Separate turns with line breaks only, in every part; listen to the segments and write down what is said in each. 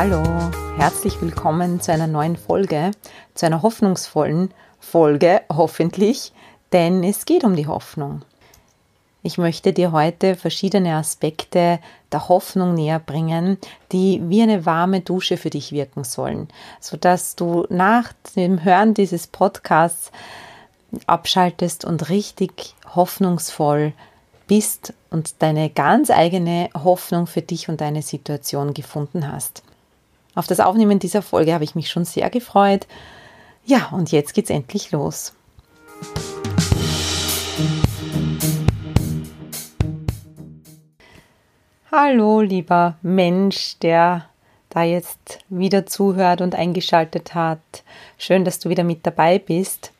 Hallo, herzlich willkommen zu einer neuen Folge, zu einer hoffnungsvollen Folge, hoffentlich, denn es geht um die Hoffnung. Ich möchte dir heute verschiedene Aspekte der Hoffnung näher bringen, die wie eine warme Dusche für dich wirken sollen, sodass du nach dem Hören dieses Podcasts abschaltest und richtig hoffnungsvoll bist und deine ganz eigene Hoffnung für dich und deine Situation gefunden hast. Auf das Aufnehmen dieser Folge habe ich mich schon sehr gefreut. Ja, und jetzt geht's endlich los. Hallo, lieber Mensch, der da jetzt wieder zuhört und eingeschaltet hat. Schön, dass du wieder mit dabei bist.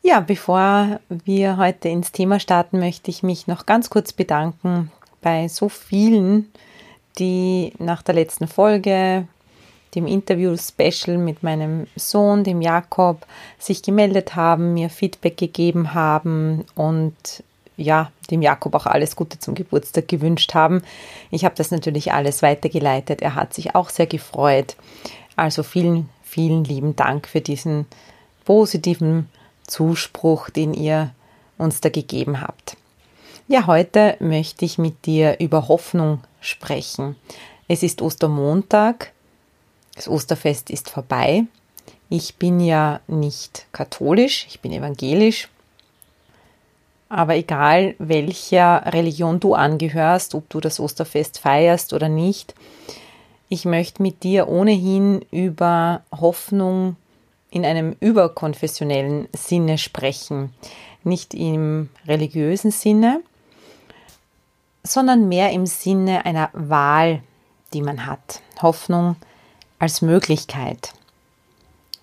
Ja, bevor wir heute ins Thema starten, möchte ich mich noch ganz kurz bedanken bei so vielen, die nach der letzten Folge, dem Interview-Special mit meinem Sohn, dem Jakob, sich gemeldet haben, mir Feedback gegeben haben und ja, dem Jakob auch alles Gute zum Geburtstag gewünscht haben. Ich habe das natürlich alles weitergeleitet. Er hat sich auch sehr gefreut. Also vielen, vielen lieben Dank für diesen positiven Zuspruch, den ihr uns da gegeben habt. Ja, heute möchte ich mit dir über Hoffnung sprechen. Es ist Ostermontag, das Osterfest ist vorbei. Ich bin ja nicht katholisch, ich bin evangelisch aber egal, welcher Religion du angehörst, ob du das Osterfest feierst oder nicht, ich möchte mit dir ohnehin über Hoffnung in einem überkonfessionellen Sinne sprechen. Nicht im religiösen Sinne, sondern mehr im Sinne einer Wahl, die man hat. Hoffnung als Möglichkeit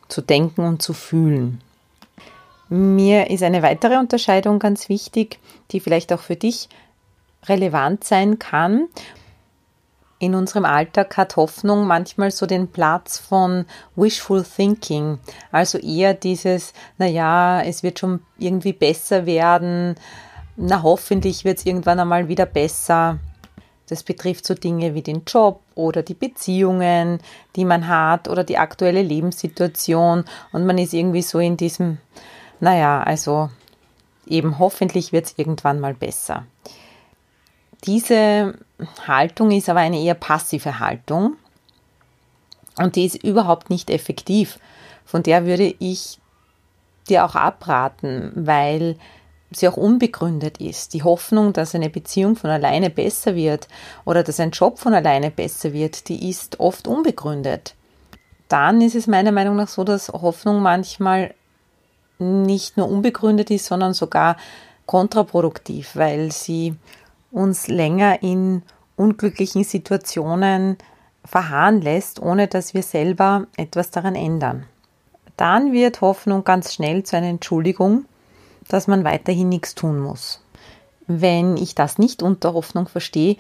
zu denken und zu fühlen. Mir ist eine weitere Unterscheidung ganz wichtig, die vielleicht auch für dich relevant sein kann. In unserem Alltag hat Hoffnung manchmal so den Platz von wishful thinking, also eher dieses, naja, es wird schon irgendwie besser werden, na hoffentlich wird es irgendwann einmal wieder besser. Das betrifft so Dinge wie den Job oder die Beziehungen, die man hat oder die aktuelle Lebenssituation und man ist irgendwie so in diesem naja, also eben hoffentlich wird es irgendwann mal besser. Diese Haltung ist aber eine eher passive Haltung und die ist überhaupt nicht effektiv. Von der würde ich dir auch abraten, weil sie auch unbegründet ist. Die Hoffnung, dass eine Beziehung von alleine besser wird oder dass ein Job von alleine besser wird, die ist oft unbegründet. Dann ist es meiner Meinung nach so, dass Hoffnung manchmal nicht nur unbegründet ist, sondern sogar kontraproduktiv, weil sie uns länger in unglücklichen Situationen verharren lässt, ohne dass wir selber etwas daran ändern. Dann wird Hoffnung ganz schnell zu einer Entschuldigung, dass man weiterhin nichts tun muss. Wenn ich das nicht unter Hoffnung verstehe,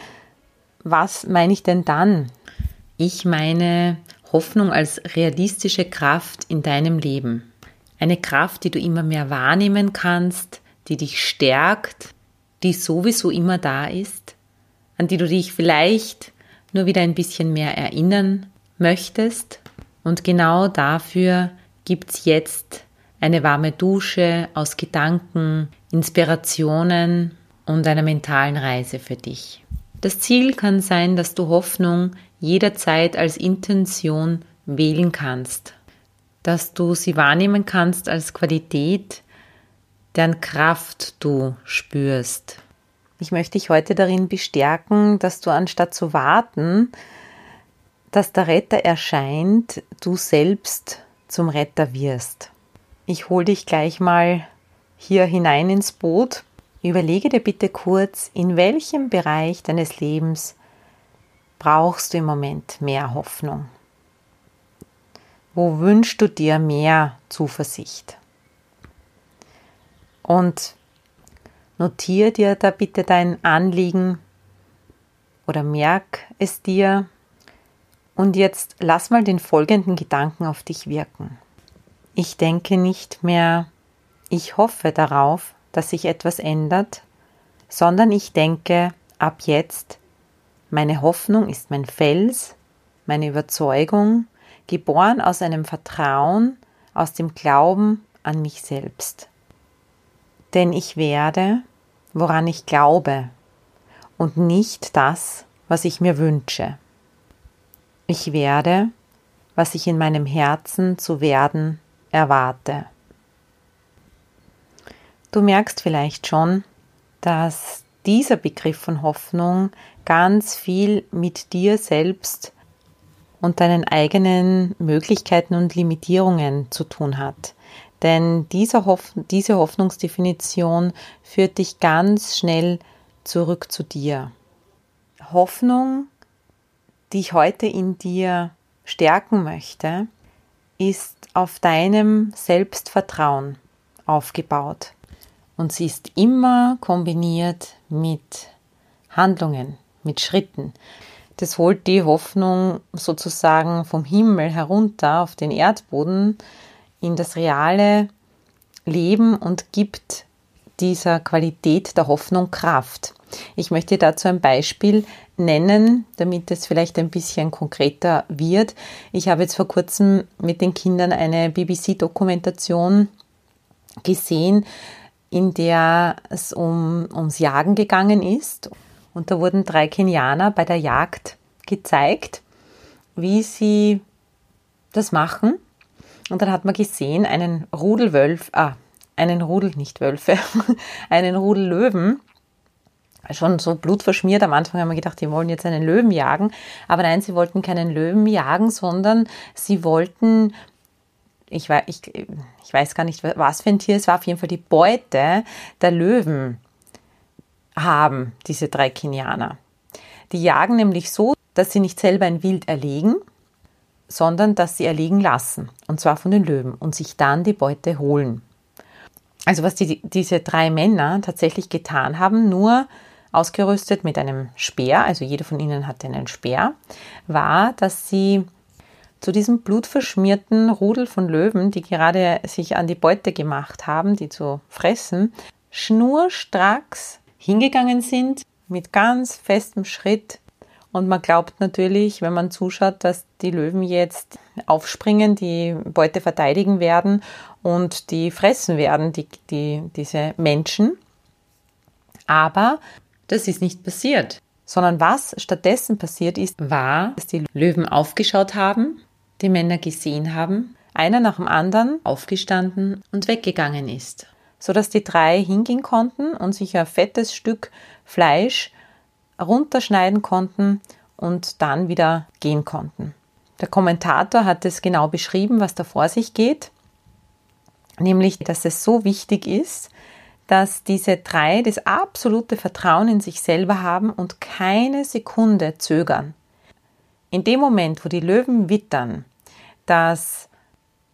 was meine ich denn dann? Ich meine Hoffnung als realistische Kraft in deinem Leben. Eine Kraft, die du immer mehr wahrnehmen kannst, die dich stärkt, die sowieso immer da ist, an die du dich vielleicht nur wieder ein bisschen mehr erinnern möchtest. Und genau dafür gibt es jetzt eine warme Dusche aus Gedanken, Inspirationen und einer mentalen Reise für dich. Das Ziel kann sein, dass du Hoffnung jederzeit als Intention wählen kannst dass du sie wahrnehmen kannst als Qualität, deren Kraft du spürst. Ich möchte dich heute darin bestärken, dass du anstatt zu warten, dass der Retter erscheint, du selbst zum Retter wirst. Ich hole dich gleich mal hier hinein ins Boot. Überlege dir bitte kurz, in welchem Bereich deines Lebens brauchst du im Moment mehr Hoffnung. Wo wünschst du dir mehr Zuversicht? Und notiere dir da bitte dein Anliegen oder merk es dir. Und jetzt lass mal den folgenden Gedanken auf dich wirken. Ich denke nicht mehr, ich hoffe darauf, dass sich etwas ändert, sondern ich denke ab jetzt, meine Hoffnung ist mein Fels, meine Überzeugung, geboren aus einem Vertrauen, aus dem Glauben an mich selbst. Denn ich werde, woran ich glaube, und nicht das, was ich mir wünsche. Ich werde, was ich in meinem Herzen zu werden erwarte. Du merkst vielleicht schon, dass dieser Begriff von Hoffnung ganz viel mit dir selbst und deinen eigenen Möglichkeiten und Limitierungen zu tun hat. Denn diese, Hoff diese Hoffnungsdefinition führt dich ganz schnell zurück zu dir. Hoffnung, die ich heute in dir stärken möchte, ist auf deinem Selbstvertrauen aufgebaut. Und sie ist immer kombiniert mit Handlungen, mit Schritten. Das holt die Hoffnung sozusagen vom Himmel herunter auf den Erdboden in das reale Leben und gibt dieser Qualität der Hoffnung Kraft. Ich möchte dazu ein Beispiel nennen, damit es vielleicht ein bisschen konkreter wird. Ich habe jetzt vor kurzem mit den Kindern eine BBC-Dokumentation gesehen, in der es um, ums Jagen gegangen ist. Und da wurden drei Kenianer bei der Jagd gezeigt, wie sie das machen. Und dann hat man gesehen, einen Rudelwölf, ah, einen Rudel, nicht Wölfe, einen Rudel Löwen, schon so blutverschmiert. Am Anfang haben wir gedacht, die wollen jetzt einen Löwen jagen. Aber nein, sie wollten keinen Löwen jagen, sondern sie wollten, ich weiß, ich, ich weiß gar nicht, was für ein Tier es war, auf jeden Fall die Beute der Löwen haben, diese drei Kenianer. Die jagen nämlich so, dass sie nicht selber ein Wild erlegen, sondern dass sie erlegen lassen. Und zwar von den Löwen und sich dann die Beute holen. Also was die, diese drei Männer tatsächlich getan haben, nur ausgerüstet mit einem Speer, also jeder von ihnen hatte einen Speer, war, dass sie zu diesem blutverschmierten Rudel von Löwen, die gerade sich an die Beute gemacht haben, die zu fressen, schnurstracks hingegangen sind, mit ganz festem Schritt. Und man glaubt natürlich, wenn man zuschaut, dass die Löwen jetzt aufspringen, die Beute verteidigen werden und die fressen werden, die, die, diese Menschen. Aber das ist nicht passiert, sondern was stattdessen passiert ist, war, dass die Löwen aufgeschaut haben, die Männer gesehen haben, einer nach dem anderen aufgestanden und weggegangen ist, sodass die drei hingehen konnten und sich ein fettes Stück Fleisch runterschneiden konnten und dann wieder gehen konnten. Der Kommentator hat es genau beschrieben, was da vor sich geht, nämlich, dass es so wichtig ist, dass diese drei das absolute Vertrauen in sich selber haben und keine Sekunde zögern. In dem Moment, wo die Löwen wittern, dass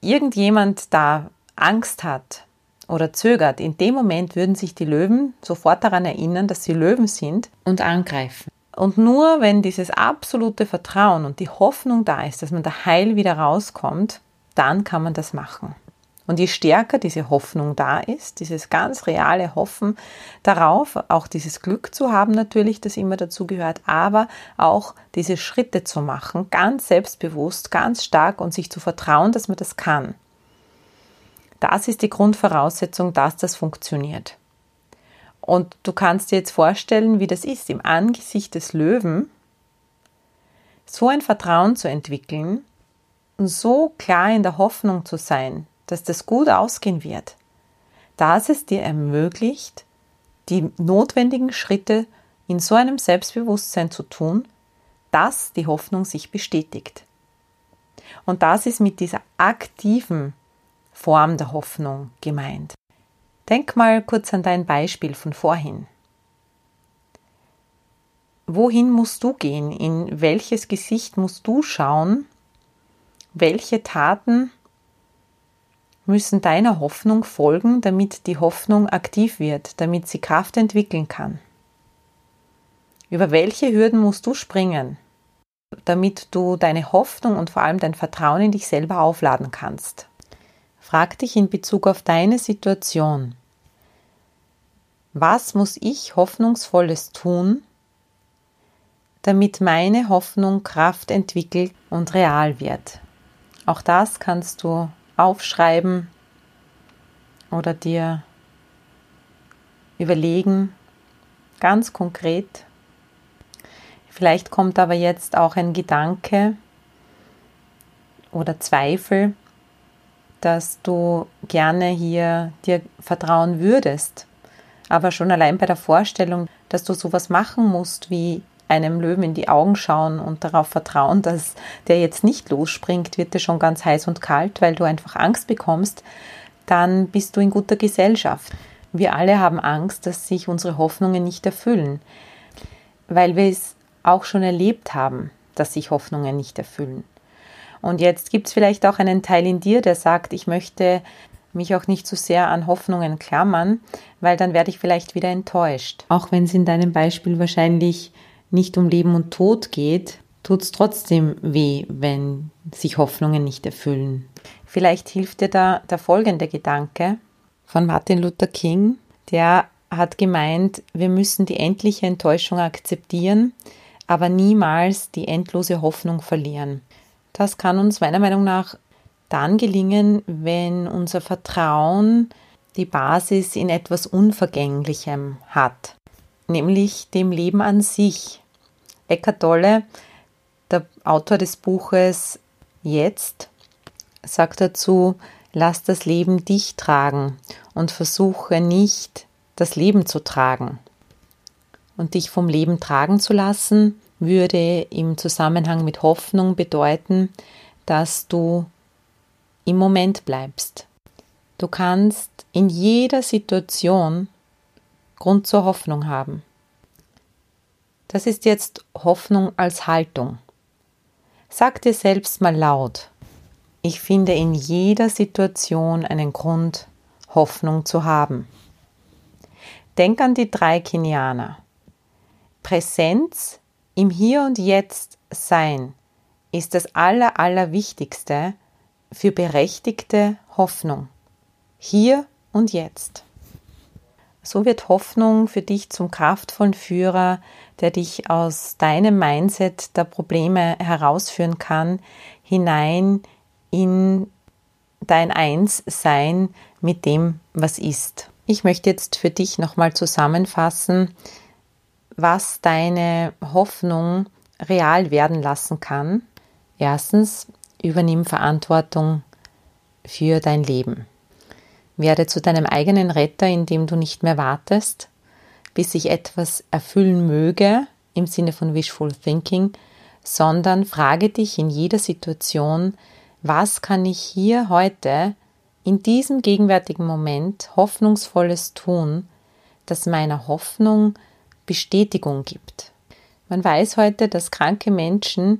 irgendjemand da Angst hat oder zögert, in dem Moment würden sich die Löwen sofort daran erinnern, dass sie Löwen sind und angreifen. Und nur wenn dieses absolute Vertrauen und die Hoffnung da ist, dass man da heil wieder rauskommt, dann kann man das machen. Und je stärker diese Hoffnung da ist, dieses ganz reale Hoffen darauf, auch dieses Glück zu haben natürlich, das immer dazu gehört, aber auch diese Schritte zu machen, ganz selbstbewusst, ganz stark und sich zu vertrauen, dass man das kann. Das ist die Grundvoraussetzung, dass das funktioniert. Und du kannst dir jetzt vorstellen, wie das ist, im Angesicht des Löwen so ein Vertrauen zu entwickeln und so klar in der Hoffnung zu sein, dass das gut ausgehen wird, dass es dir ermöglicht, die notwendigen Schritte in so einem Selbstbewusstsein zu tun, dass die Hoffnung sich bestätigt. Und das ist mit dieser aktiven Form der Hoffnung gemeint. Denk mal kurz an dein Beispiel von vorhin. Wohin musst du gehen? In welches Gesicht musst du schauen, welche Taten müssen deiner Hoffnung folgen, damit die Hoffnung aktiv wird, damit sie Kraft entwickeln kann. Über welche Hürden musst du springen, damit du deine Hoffnung und vor allem dein Vertrauen in dich selber aufladen kannst? Frag dich in Bezug auf deine Situation, was muss ich Hoffnungsvolles tun, damit meine Hoffnung Kraft entwickelt und real wird? Auch das kannst du aufschreiben oder dir überlegen, ganz konkret. Vielleicht kommt aber jetzt auch ein Gedanke oder Zweifel, dass du gerne hier dir vertrauen würdest aber schon allein bei der Vorstellung, dass du sowas machen musst, wie einem Löwen in die Augen schauen und darauf vertrauen, dass der jetzt nicht losspringt, wird dir schon ganz heiß und kalt, weil du einfach Angst bekommst, dann bist du in guter Gesellschaft. Wir alle haben Angst, dass sich unsere Hoffnungen nicht erfüllen, weil wir es auch schon erlebt haben, dass sich Hoffnungen nicht erfüllen. Und jetzt gibt es vielleicht auch einen Teil in dir, der sagt, ich möchte mich auch nicht zu so sehr an Hoffnungen klammern, weil dann werde ich vielleicht wieder enttäuscht. Auch wenn es in deinem Beispiel wahrscheinlich nicht um Leben und Tod geht, tut es trotzdem weh, wenn sich Hoffnungen nicht erfüllen. Vielleicht hilft dir da der folgende Gedanke von Martin Luther King, der hat gemeint, wir müssen die endliche Enttäuschung akzeptieren, aber niemals die endlose Hoffnung verlieren. Das kann uns meiner Meinung nach dann gelingen, wenn unser Vertrauen die Basis in etwas Unvergänglichem hat, nämlich dem Leben an sich. Eckart Tolle, der Autor des Buches Jetzt, sagt dazu, lass das Leben dich tragen und versuche nicht, das Leben zu tragen. Und dich vom Leben tragen zu lassen, würde im Zusammenhang mit Hoffnung bedeuten, dass du im Moment bleibst. Du kannst in jeder Situation Grund zur Hoffnung haben. Das ist jetzt Hoffnung als Haltung. Sag dir selbst mal laut, ich finde in jeder Situation einen Grund, Hoffnung zu haben. Denk an die drei Kenianer. Präsenz im Hier und Jetzt sein ist das Aller, Allerwichtigste, für berechtigte Hoffnung. Hier und jetzt. So wird Hoffnung für dich zum kraftvollen Führer, der dich aus deinem Mindset der Probleme herausführen kann, hinein in dein Einssein mit dem, was ist. Ich möchte jetzt für dich nochmal zusammenfassen, was deine Hoffnung real werden lassen kann. Erstens, Übernimm Verantwortung für dein Leben. Werde zu deinem eigenen Retter, indem du nicht mehr wartest, bis sich etwas erfüllen möge, im Sinne von Wishful Thinking, sondern frage dich in jeder Situation, was kann ich hier heute in diesem gegenwärtigen Moment Hoffnungsvolles tun, das meiner Hoffnung Bestätigung gibt. Man weiß heute, dass kranke Menschen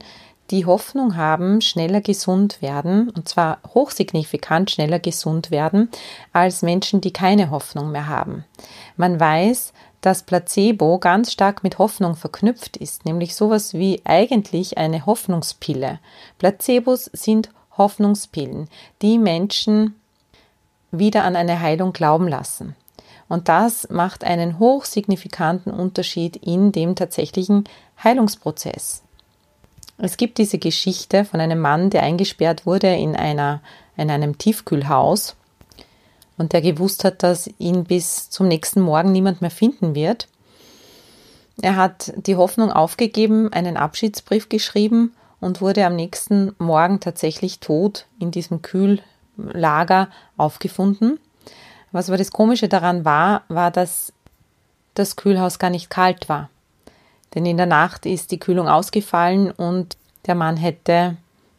die Hoffnung haben, schneller gesund werden, und zwar hochsignifikant schneller gesund werden, als Menschen, die keine Hoffnung mehr haben. Man weiß, dass Placebo ganz stark mit Hoffnung verknüpft ist, nämlich sowas wie eigentlich eine Hoffnungspille. Placebos sind Hoffnungspillen, die Menschen wieder an eine Heilung glauben lassen. Und das macht einen hochsignifikanten Unterschied in dem tatsächlichen Heilungsprozess. Es gibt diese Geschichte von einem Mann, der eingesperrt wurde in, einer, in einem Tiefkühlhaus und der gewusst hat, dass ihn bis zum nächsten Morgen niemand mehr finden wird. Er hat die Hoffnung aufgegeben, einen Abschiedsbrief geschrieben und wurde am nächsten Morgen tatsächlich tot in diesem Kühllager aufgefunden. Was aber das Komische daran war, war, dass das Kühlhaus gar nicht kalt war. Denn in der Nacht ist die Kühlung ausgefallen und der Mann hätte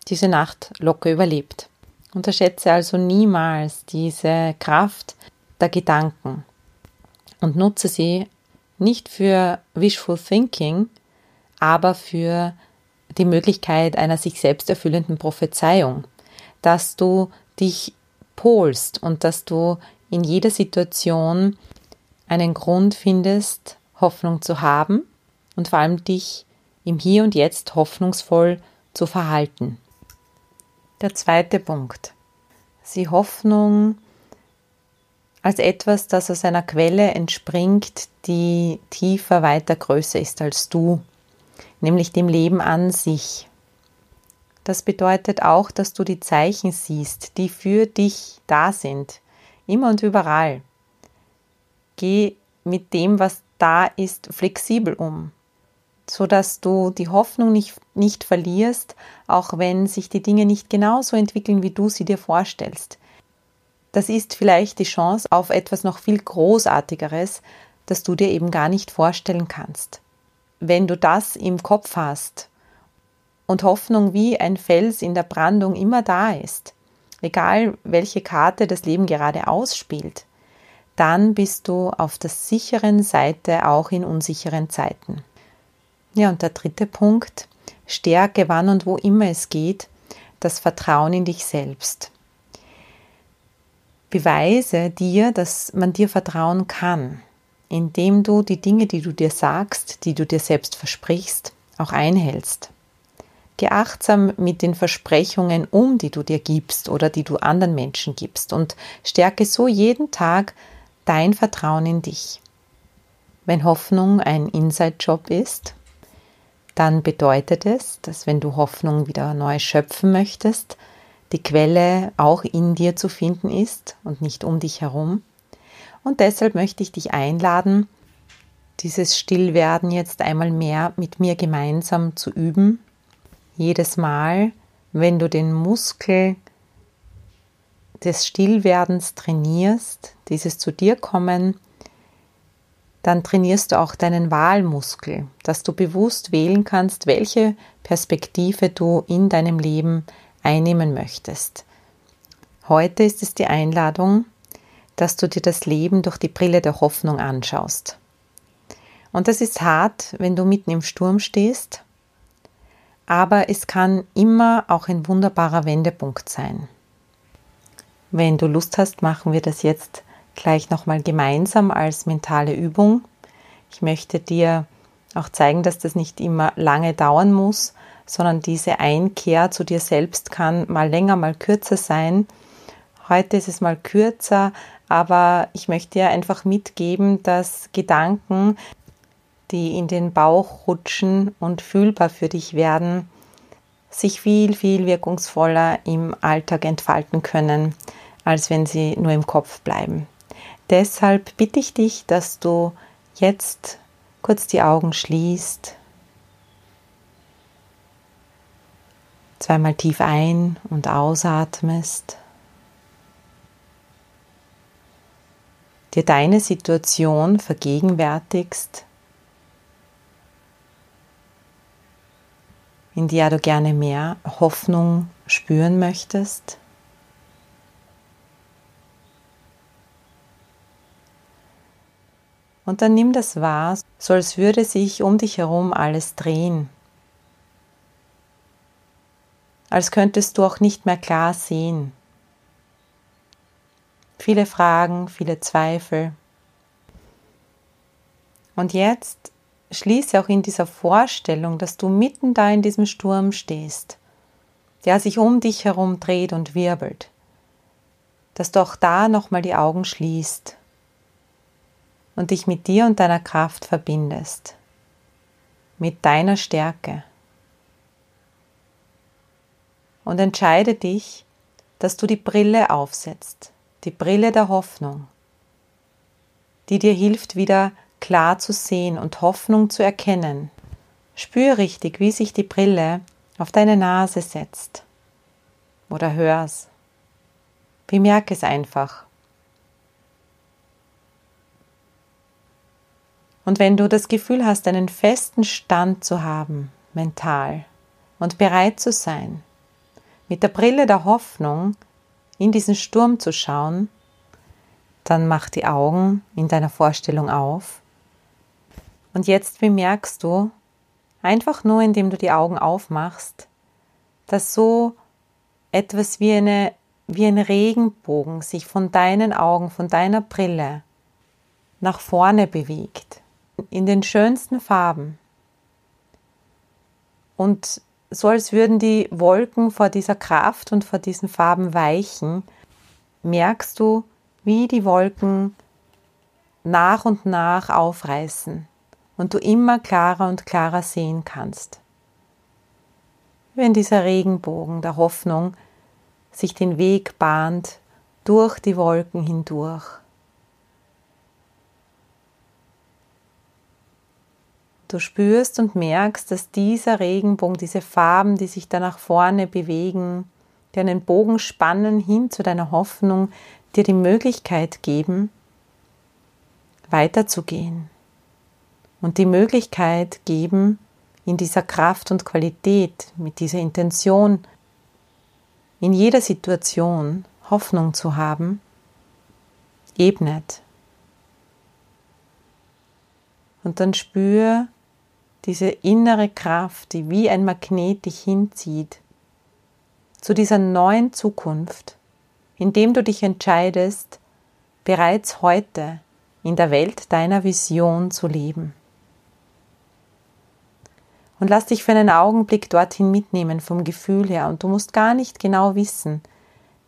diese Nacht locker überlebt. Unterschätze also niemals diese Kraft der Gedanken und nutze sie nicht für Wishful Thinking, aber für die Möglichkeit einer sich selbst erfüllenden Prophezeiung, dass du dich polst und dass du in jeder Situation einen Grund findest, Hoffnung zu haben und vor allem dich im Hier und Jetzt hoffnungsvoll zu verhalten. Der zweite Punkt. Sie Hoffnung als etwas, das aus einer Quelle entspringt, die tiefer, weiter, größer ist als du, nämlich dem Leben an sich. Das bedeutet auch, dass du die Zeichen siehst, die für dich da sind, immer und überall. Geh mit dem, was da ist, flexibel um, so dass du die Hoffnung nicht, nicht verlierst, auch wenn sich die Dinge nicht genauso entwickeln, wie du sie dir vorstellst. Das ist vielleicht die Chance auf etwas noch viel Großartigeres, das du dir eben gar nicht vorstellen kannst. Wenn du das im Kopf hast und Hoffnung wie ein Fels in der Brandung immer da ist, egal welche Karte das Leben gerade ausspielt, dann bist du auf der sicheren Seite auch in unsicheren Zeiten. Ja, und der dritte Punkt, Stärke wann und wo immer es geht, das Vertrauen in dich selbst. Beweise dir, dass man dir vertrauen kann, indem du die Dinge, die du dir sagst, die du dir selbst versprichst, auch einhältst. Geh achtsam mit den Versprechungen um, die du dir gibst oder die du anderen Menschen gibst und stärke so jeden Tag dein Vertrauen in dich. Wenn Hoffnung ein Inside-Job ist, dann bedeutet es, dass wenn du Hoffnung wieder neu schöpfen möchtest, die Quelle auch in dir zu finden ist und nicht um dich herum. Und deshalb möchte ich dich einladen, dieses Stillwerden jetzt einmal mehr mit mir gemeinsam zu üben. Jedes Mal, wenn du den Muskel des Stillwerdens trainierst, dieses zu dir kommen, dann trainierst du auch deinen Wahlmuskel, dass du bewusst wählen kannst, welche Perspektive du in deinem Leben einnehmen möchtest. Heute ist es die Einladung, dass du dir das Leben durch die Brille der Hoffnung anschaust. Und das ist hart, wenn du mitten im Sturm stehst, aber es kann immer auch ein wunderbarer Wendepunkt sein. Wenn du Lust hast, machen wir das jetzt gleich nochmal gemeinsam als mentale Übung. Ich möchte dir auch zeigen, dass das nicht immer lange dauern muss, sondern diese Einkehr zu dir selbst kann mal länger, mal kürzer sein. Heute ist es mal kürzer, aber ich möchte dir einfach mitgeben, dass Gedanken, die in den Bauch rutschen und fühlbar für dich werden, sich viel, viel wirkungsvoller im Alltag entfalten können, als wenn sie nur im Kopf bleiben. Deshalb bitte ich dich, dass du jetzt kurz die Augen schließt. Zweimal tief ein- und ausatmest, dir deine Situation vergegenwärtigst, in der du gerne mehr Hoffnung spüren möchtest. Und dann nimm das wahr, so als würde sich um dich herum alles drehen als könntest du auch nicht mehr klar sehen. Viele Fragen, viele Zweifel. Und jetzt schließe auch in dieser Vorstellung, dass du mitten da in diesem Sturm stehst, der sich um dich herum dreht und wirbelt, dass du auch da nochmal die Augen schließt und dich mit dir und deiner Kraft verbindest, mit deiner Stärke und entscheide dich, dass du die Brille aufsetzt, die Brille der Hoffnung, die dir hilft, wieder klar zu sehen und Hoffnung zu erkennen. Spür richtig, wie sich die Brille auf deine Nase setzt oder hör's. Bemerke es einfach. Und wenn du das Gefühl hast, einen festen Stand zu haben, mental, und bereit zu sein, mit der Brille der Hoffnung in diesen Sturm zu schauen, dann mach die Augen in deiner Vorstellung auf. Und jetzt bemerkst du, einfach nur indem du die Augen aufmachst, dass so etwas wie, eine, wie ein Regenbogen sich von deinen Augen, von deiner Brille nach vorne bewegt, in den schönsten Farben. Und so als würden die Wolken vor dieser Kraft und vor diesen Farben weichen, merkst du, wie die Wolken nach und nach aufreißen und du immer klarer und klarer sehen kannst. Wenn dieser Regenbogen der Hoffnung sich den Weg bahnt durch die Wolken hindurch. Du spürst und merkst, dass dieser Regenbogen, diese Farben, die sich da nach vorne bewegen, die einen Bogen spannen hin zu deiner Hoffnung, dir die Möglichkeit geben, weiterzugehen und die Möglichkeit geben, in dieser Kraft und Qualität, mit dieser Intention, in jeder Situation Hoffnung zu haben, ebnet. Und dann spür diese innere Kraft, die wie ein Magnet dich hinzieht, zu dieser neuen Zukunft, indem du dich entscheidest, bereits heute in der Welt deiner Vision zu leben. Und lass dich für einen Augenblick dorthin mitnehmen vom Gefühl her und du musst gar nicht genau wissen,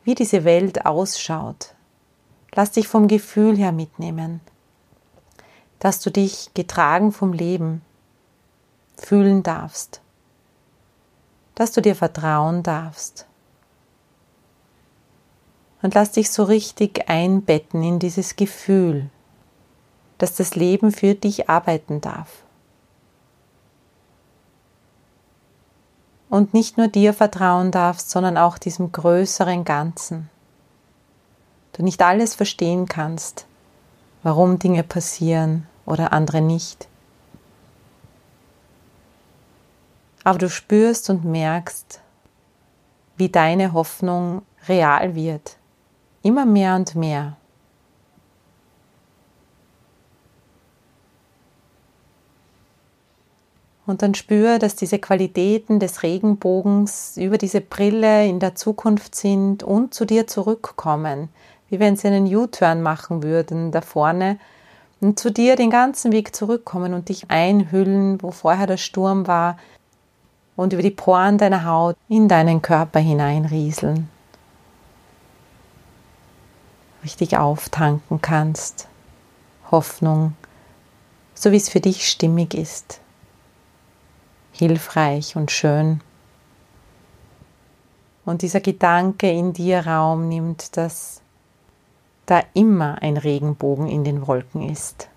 wie diese Welt ausschaut. Lass dich vom Gefühl her mitnehmen, dass du dich getragen vom Leben fühlen darfst, dass du dir vertrauen darfst. Und lass dich so richtig einbetten in dieses Gefühl, dass das Leben für dich arbeiten darf. Und nicht nur dir vertrauen darfst, sondern auch diesem größeren Ganzen. Du nicht alles verstehen kannst, warum Dinge passieren oder andere nicht. Aber du spürst und merkst, wie deine Hoffnung real wird, immer mehr und mehr. Und dann spür, dass diese Qualitäten des Regenbogens über diese Brille in der Zukunft sind und zu dir zurückkommen, wie wenn sie einen U-Turn machen würden da vorne und zu dir den ganzen Weg zurückkommen und dich einhüllen, wo vorher der Sturm war, und über die Poren deiner Haut in deinen Körper hineinrieseln. Richtig auftanken kannst. Hoffnung, so wie es für dich stimmig ist. Hilfreich und schön. Und dieser Gedanke in dir Raum nimmt, dass da immer ein Regenbogen in den Wolken ist.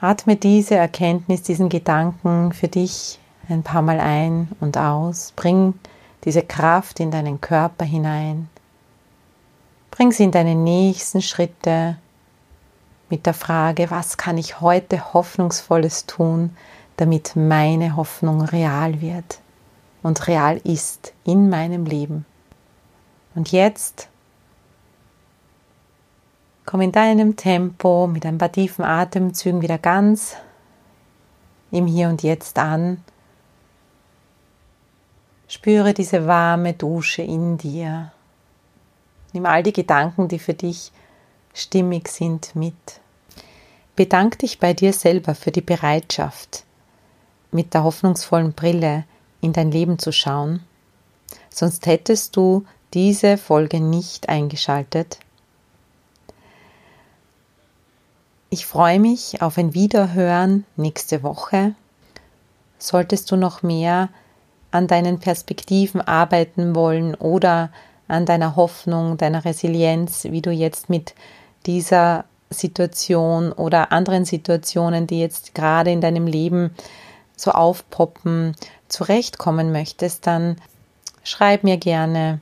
Atme diese Erkenntnis, diesen Gedanken für dich ein paar Mal ein und aus. Bring diese Kraft in deinen Körper hinein. Bring sie in deine nächsten Schritte mit der Frage, was kann ich heute Hoffnungsvolles tun, damit meine Hoffnung real wird und real ist in meinem Leben. Und jetzt Komm in deinem Tempo mit ein paar tiefen Atemzügen wieder ganz im Hier und Jetzt an. Spüre diese warme Dusche in dir. Nimm all die Gedanken, die für dich stimmig sind, mit. Bedank dich bei dir selber für die Bereitschaft, mit der hoffnungsvollen Brille in dein Leben zu schauen. Sonst hättest du diese Folge nicht eingeschaltet Ich freue mich auf ein Wiederhören nächste Woche. Solltest du noch mehr an deinen Perspektiven arbeiten wollen oder an deiner Hoffnung, deiner Resilienz, wie du jetzt mit dieser Situation oder anderen Situationen, die jetzt gerade in deinem Leben so aufpoppen, zurechtkommen möchtest, dann schreib mir gerne.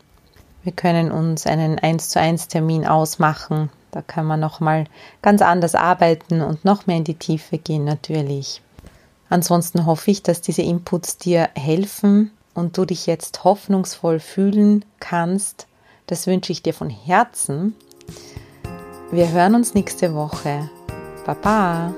Wir können uns einen 1 zu 1 Termin ausmachen. Da kann man nochmal ganz anders arbeiten und noch mehr in die Tiefe gehen natürlich. Ansonsten hoffe ich, dass diese Inputs dir helfen und du dich jetzt hoffnungsvoll fühlen kannst. Das wünsche ich dir von Herzen. Wir hören uns nächste Woche Baba.